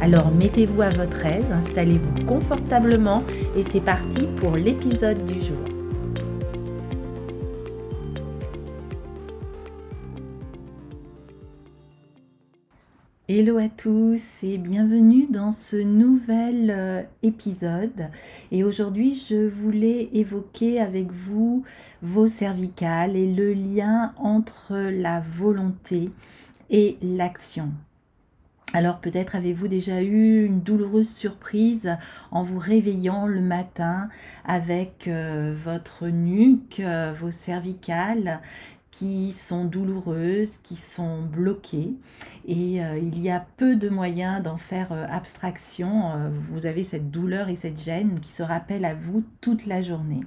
Alors mettez-vous à votre aise, installez-vous confortablement et c'est parti pour l'épisode du jour. Hello à tous et bienvenue dans ce nouvel euh, épisode. Et aujourd'hui, je voulais évoquer avec vous vos cervicales et le lien entre la volonté et l'action. Alors peut-être avez-vous déjà eu une douloureuse surprise en vous réveillant le matin avec euh, votre nuque, euh, vos cervicales qui sont douloureuses, qui sont bloquées. Et euh, il y a peu de moyens d'en faire abstraction. Vous avez cette douleur et cette gêne qui se rappellent à vous toute la journée.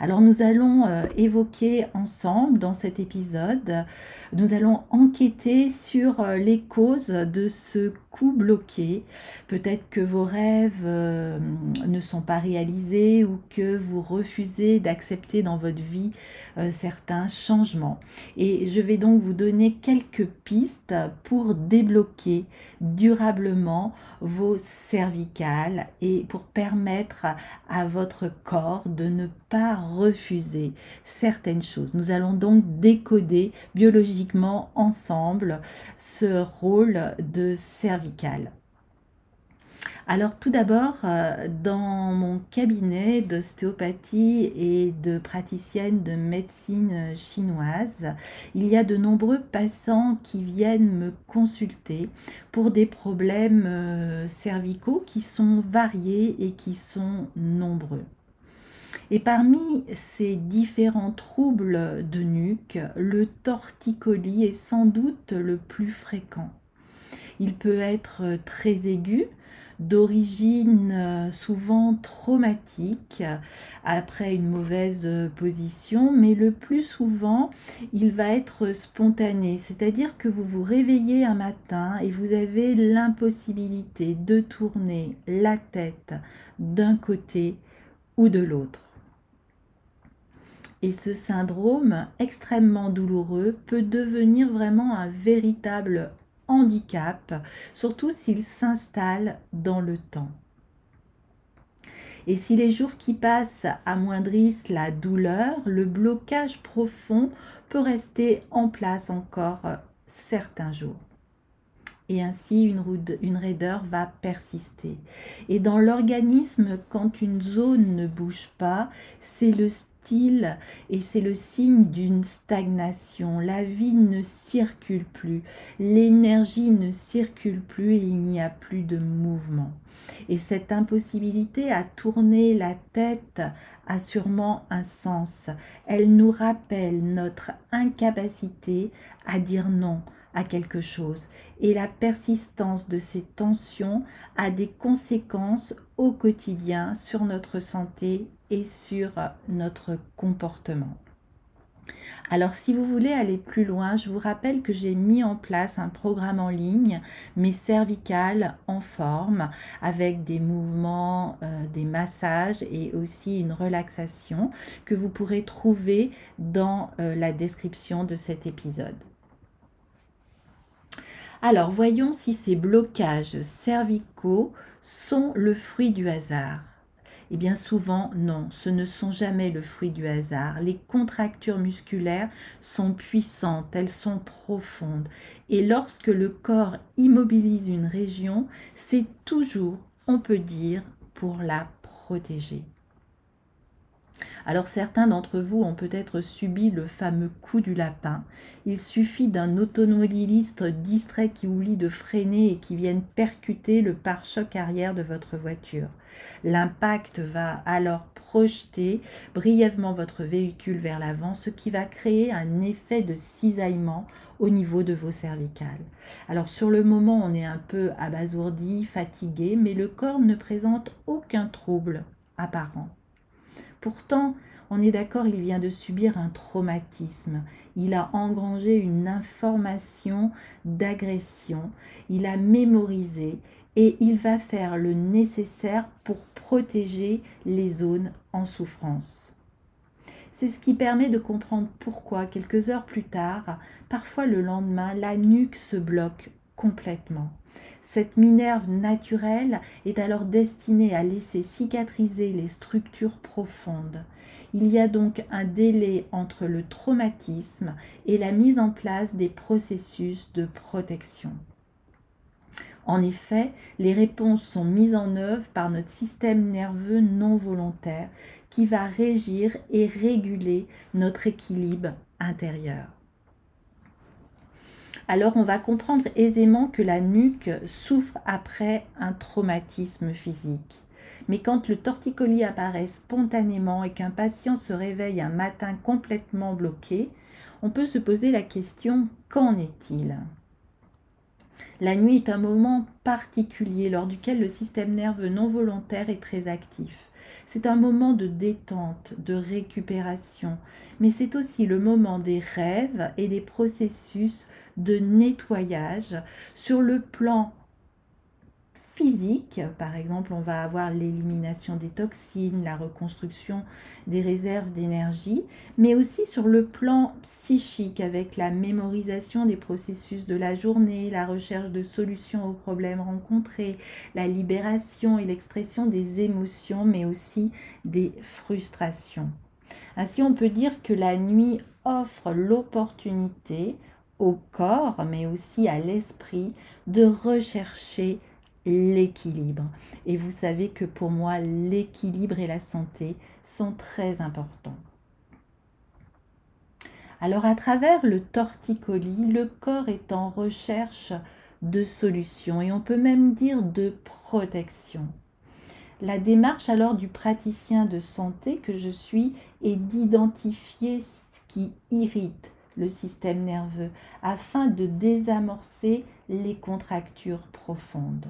Alors nous allons évoquer ensemble dans cet épisode, nous allons enquêter sur les causes de ce bloqué. Peut-être que vos rêves euh, ne sont pas réalisés ou que vous refusez d'accepter dans votre vie euh, certains changements. Et je vais donc vous donner quelques pistes pour débloquer durablement vos cervicales et pour permettre à votre corps de ne pas refuser certaines choses. Nous allons donc décoder biologiquement ensemble ce rôle de alors tout d'abord, euh, dans mon cabinet d'ostéopathie et de praticienne de médecine chinoise, il y a de nombreux patients qui viennent me consulter pour des problèmes euh, cervicaux qui sont variés et qui sont nombreux. Et parmi ces différents troubles de nuque, le torticolis est sans doute le plus fréquent. Il peut être euh, très aigu, d'origine euh, souvent traumatique après une mauvaise euh, position, mais le plus souvent, il va être spontané, c'est-à-dire que vous vous réveillez un matin et vous avez l'impossibilité de tourner la tête d'un côté ou de l'autre. Et ce syndrome extrêmement douloureux peut devenir vraiment un véritable handicap, surtout s'il s'installe dans le temps. Et si les jours qui passent amoindrissent la douleur, le blocage profond peut rester en place encore certains jours. Et ainsi, une, raideur va persister. Et dans l'organisme, quand une zone ne bouge pas, c'est le et c'est le signe d'une stagnation. La vie ne circule plus, l'énergie ne circule plus et il n'y a plus de mouvement. Et cette impossibilité à tourner la tête a sûrement un sens. Elle nous rappelle notre incapacité à dire non à quelque chose. Et la persistance de ces tensions a des conséquences au quotidien sur notre santé sur notre comportement. Alors si vous voulez aller plus loin, je vous rappelle que j'ai mis en place un programme en ligne, mes cervicales en forme, avec des mouvements, euh, des massages et aussi une relaxation que vous pourrez trouver dans euh, la description de cet épisode. Alors voyons si ces blocages cervicaux sont le fruit du hasard. Eh bien souvent, non, ce ne sont jamais le fruit du hasard. Les contractures musculaires sont puissantes, elles sont profondes. Et lorsque le corps immobilise une région, c'est toujours, on peut dire, pour la protéger. Alors certains d'entre vous ont peut-être subi le fameux coup du lapin. Il suffit d'un automobiliste distrait qui oublie de freiner et qui vienne percuter le pare-choc arrière de votre voiture. L'impact va alors projeter brièvement votre véhicule vers l'avant, ce qui va créer un effet de cisaillement au niveau de vos cervicales. Alors sur le moment, on est un peu abasourdi, fatigué, mais le corps ne présente aucun trouble apparent. Pourtant, on est d'accord, il vient de subir un traumatisme. Il a engrangé une information d'agression. Il a mémorisé et il va faire le nécessaire pour protéger les zones en souffrance. C'est ce qui permet de comprendre pourquoi, quelques heures plus tard, parfois le lendemain, la nuque se bloque complètement. Cette minerve naturelle est alors destinée à laisser cicatriser les structures profondes. Il y a donc un délai entre le traumatisme et la mise en place des processus de protection. En effet, les réponses sont mises en œuvre par notre système nerveux non volontaire qui va régir et réguler notre équilibre intérieur alors on va comprendre aisément que la nuque souffre après un traumatisme physique. Mais quand le torticolis apparaît spontanément et qu'un patient se réveille un matin complètement bloqué, on peut se poser la question qu'en est-il? La nuit est un moment particulier lors duquel le système nerveux non volontaire est très actif. C'est un moment de détente, de récupération, mais c'est aussi le moment des rêves et des processus de nettoyage sur le plan physique, par exemple, on va avoir l'élimination des toxines, la reconstruction des réserves d'énergie, mais aussi sur le plan psychique avec la mémorisation des processus de la journée, la recherche de solutions aux problèmes rencontrés, la libération et l'expression des émotions, mais aussi des frustrations. Ainsi, on peut dire que la nuit offre l'opportunité au corps, mais aussi à l'esprit, de rechercher l'équilibre. Et vous savez que pour moi, l'équilibre et la santé sont très importants. Alors à travers le torticolis, le corps est en recherche de solutions et on peut même dire de protection. La démarche alors du praticien de santé que je suis est d'identifier ce qui irrite, le système nerveux afin de désamorcer les contractures profondes.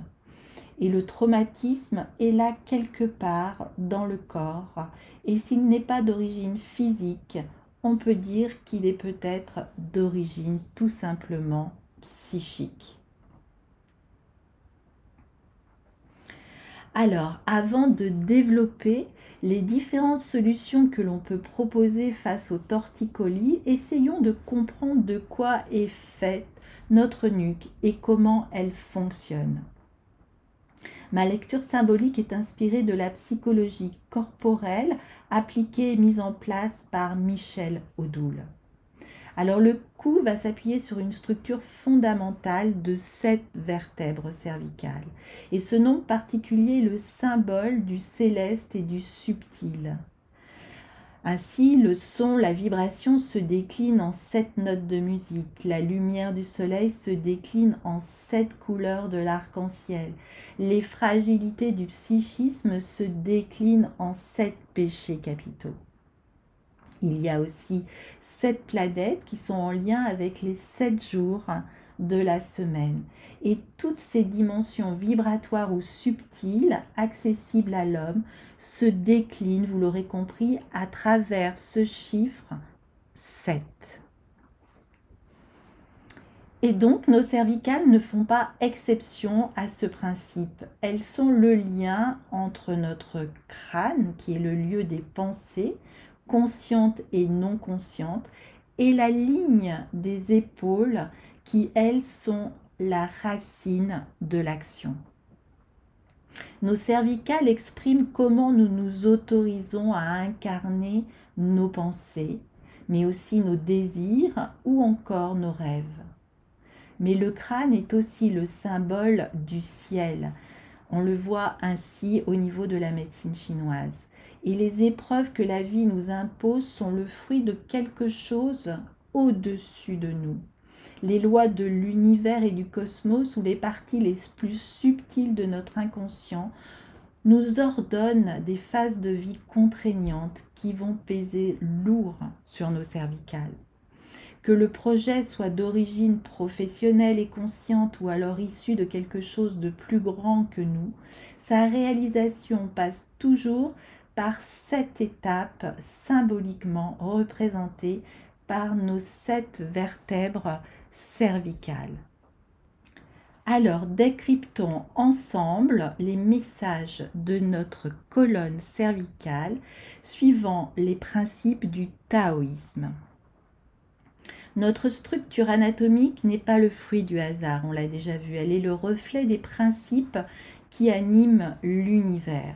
Et le traumatisme est là quelque part dans le corps. Et s'il n'est pas d'origine physique, on peut dire qu'il est peut-être d'origine tout simplement psychique. Alors, avant de développer les différentes solutions que l'on peut proposer face au torticolis, essayons de comprendre de quoi est faite notre nuque et comment elle fonctionne. Ma lecture symbolique est inspirée de la psychologie corporelle appliquée et mise en place par Michel Odoul. Alors le cou va s'appuyer sur une structure fondamentale de sept vertèbres cervicales. Et ce nom particulier est le symbole du céleste et du subtil. Ainsi, le son, la vibration se décline en sept notes de musique. La lumière du soleil se décline en sept couleurs de l'arc-en-ciel. Les fragilités du psychisme se déclinent en sept péchés capitaux. Il y a aussi sept planètes qui sont en lien avec les sept jours de la semaine. Et toutes ces dimensions vibratoires ou subtiles, accessibles à l'homme, se déclinent, vous l'aurez compris, à travers ce chiffre 7. Et donc, nos cervicales ne font pas exception à ce principe. Elles sont le lien entre notre crâne, qui est le lieu des pensées, consciente et non consciente, et la ligne des épaules qui, elles, sont la racine de l'action. Nos cervicales expriment comment nous nous autorisons à incarner nos pensées, mais aussi nos désirs ou encore nos rêves. Mais le crâne est aussi le symbole du ciel. On le voit ainsi au niveau de la médecine chinoise Et les épreuves que la vie nous impose sont le fruit de quelque chose au-dessus de nous. Les lois de l'univers et du cosmos ou les parties les plus subtiles de notre inconscient nous ordonnent des phases de vie contraignantes qui vont peser lourd sur nos cervicales. Que le projet soit d'origine professionnelle et consciente ou alors issu de quelque chose de plus grand que nous, sa réalisation passe toujours par cette étape symboliquement représentée par nos sept vertèbres cervicales. Alors décryptons ensemble les messages de notre colonne cervicale suivant les principes du taoïsme. Notre structure anatomique n'est pas le fruit du hasard, on l'a déjà vu, elle est le reflet des principes qui animent l'univers.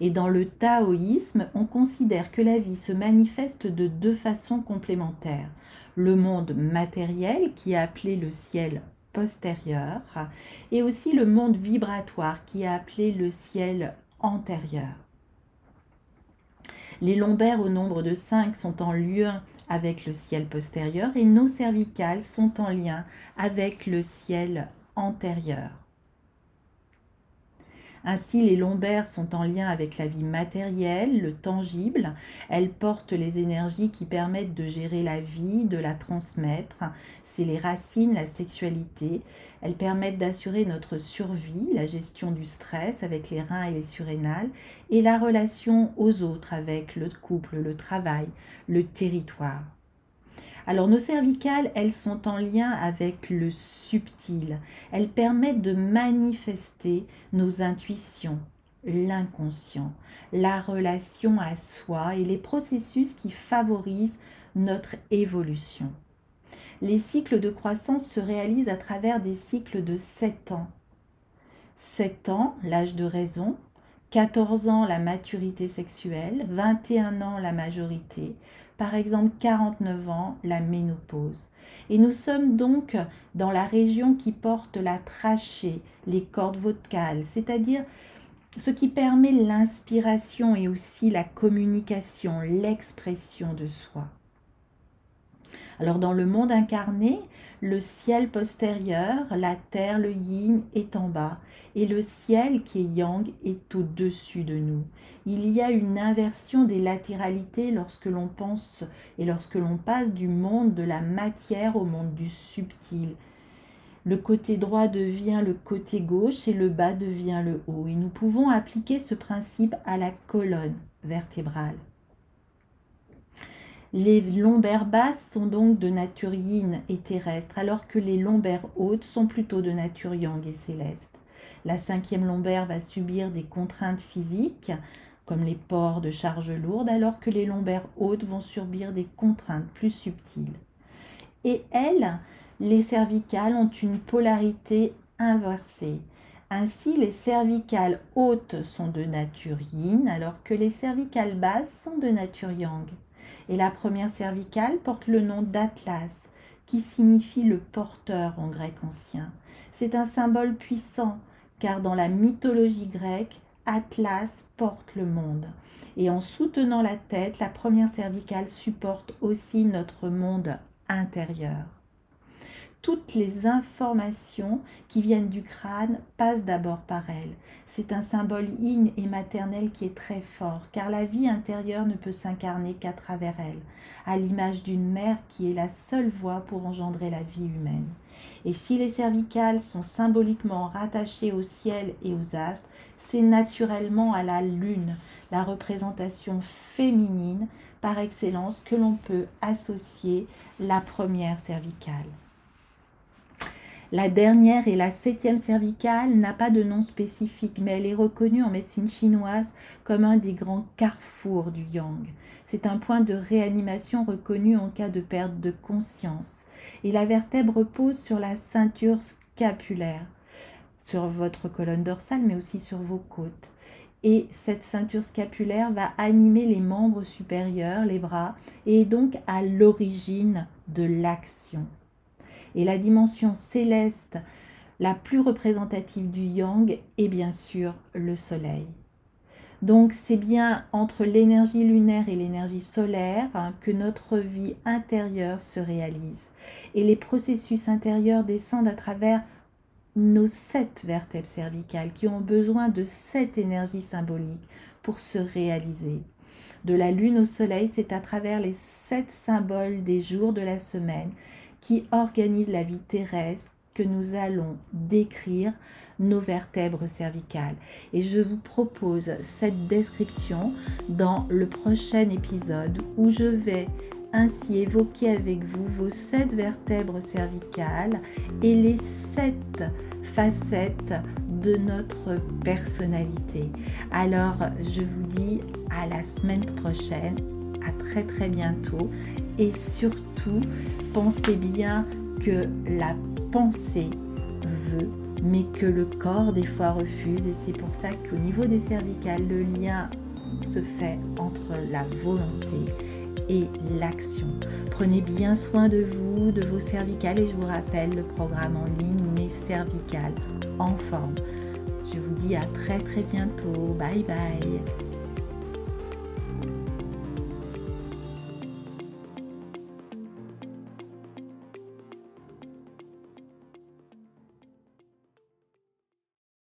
Et dans le taoïsme, on considère que la vie se manifeste de deux façons complémentaires. Le monde matériel, qui est appelé le ciel postérieur, et aussi le monde vibratoire, qui est appelé le ciel antérieur. Les lombaires au nombre de 5 sont en lien avec le ciel postérieur et nos cervicales sont en lien avec le ciel antérieur. Ainsi, les lombaires sont en lien avec la vie matérielle, le tangible. Elles portent les énergies qui permettent de gérer la vie, de la transmettre. C'est les racines, la sexualité. Elles permettent d'assurer notre survie, la gestion du stress avec les reins et les surrénales, et la relation aux autres avec le couple, le travail, le territoire. Alors nos cervicales, elles sont en lien avec le subtil. Elles permettent de manifester nos intuitions, l'inconscient, la relation à soi et les processus qui favorisent notre évolution. Les cycles de croissance se réalisent à travers des cycles de 7 ans. 7 ans, l'âge de raison, 14 ans la maturité sexuelle, 21 ans la majorité, par exemple 49 ans la ménopause. Et nous sommes donc dans la région qui porte la trachée, les cordes vocales, c'est-à-dire ce qui permet l'inspiration et aussi la communication, l'expression de soi. Alors dans le monde incarné, le ciel postérieur, la terre, le yin est en bas et le ciel qui est yang est au-dessus de nous. Il y a une inversion des latéralités lorsque l'on pense et lorsque l'on passe du monde de la matière au monde du subtil. Le côté droit devient le côté gauche et le bas devient le haut. Et nous pouvons appliquer ce principe à la colonne vertébrale. Les lombaires basses sont donc de nature yin et terrestre, alors que les lombaires hautes sont plutôt de nature yang et céleste. La cinquième lombaire va subir des contraintes physiques, comme les ports de charges lourdes, alors que les lombaires hautes vont subir des contraintes plus subtiles. Et elles, les cervicales, ont une polarité inversée. Ainsi, les cervicales hautes sont de nature yin, alors que les cervicales basses sont de nature yang. Et la première cervicale porte le nom d'Atlas, qui signifie le porteur en grec ancien. C'est un symbole puissant, car dans la mythologie grecque, Atlas porte le monde. Et en soutenant la tête, la première cervicale supporte aussi notre monde intérieur toutes les informations qui viennent du crâne passent d'abord par elle. C'est un symbole yin et maternel qui est très fort, car la vie intérieure ne peut s'incarner qu'à travers elle, à l'image d'une mère qui est la seule voie pour engendrer la vie humaine. Et si les cervicales sont symboliquement rattachées au ciel et aux astres, c'est naturellement à la lune, la représentation féminine par excellence que l'on peut associer la première cervicale. La dernière et la septième cervicale n'a pas de nom spécifique, mais elle est reconnue en médecine chinoise comme un des grands carrefours du yang. C'est un point de réanimation reconnu en cas de perte de conscience. Et la vertèbre repose sur la ceinture scapulaire, sur votre colonne dorsale, mais aussi sur vos côtes. Et cette ceinture scapulaire va animer les membres supérieurs, les bras, et est donc à l'origine de l'action et la dimension céleste la plus représentative du yang est bien sûr le soleil. Donc c'est bien entre l'énergie lunaire et l'énergie solaire hein, que notre vie intérieure se réalise. Et les processus intérieurs descendent à travers nos sept vertèbres cervicales qui ont besoin de cette énergie symbolique pour se réaliser. De la lune au soleil, c'est à travers les sept symboles des jours de la semaine qui organisent la vie terrestre que nous allons décrire nos vertèbres cervicales. Et je vous propose cette description dans le prochain épisode où je vais ainsi évoquer avec vous vos sept vertèbres cervicales et les sept facettes de notre personnalité. Alors, je vous dis à la semaine prochaine, à très très bientôt et surtout, pensez bien que la pensée veut mais que le corps des fois refuse et c'est pour ça qu'au niveau des cervicales, le lien se fait entre la volonté et l'action. Prenez bien soin de vous, de vos cervicales et je vous rappelle le programme en ligne Mes cervicales en forme. Je vous dis à très très bientôt. Bye bye.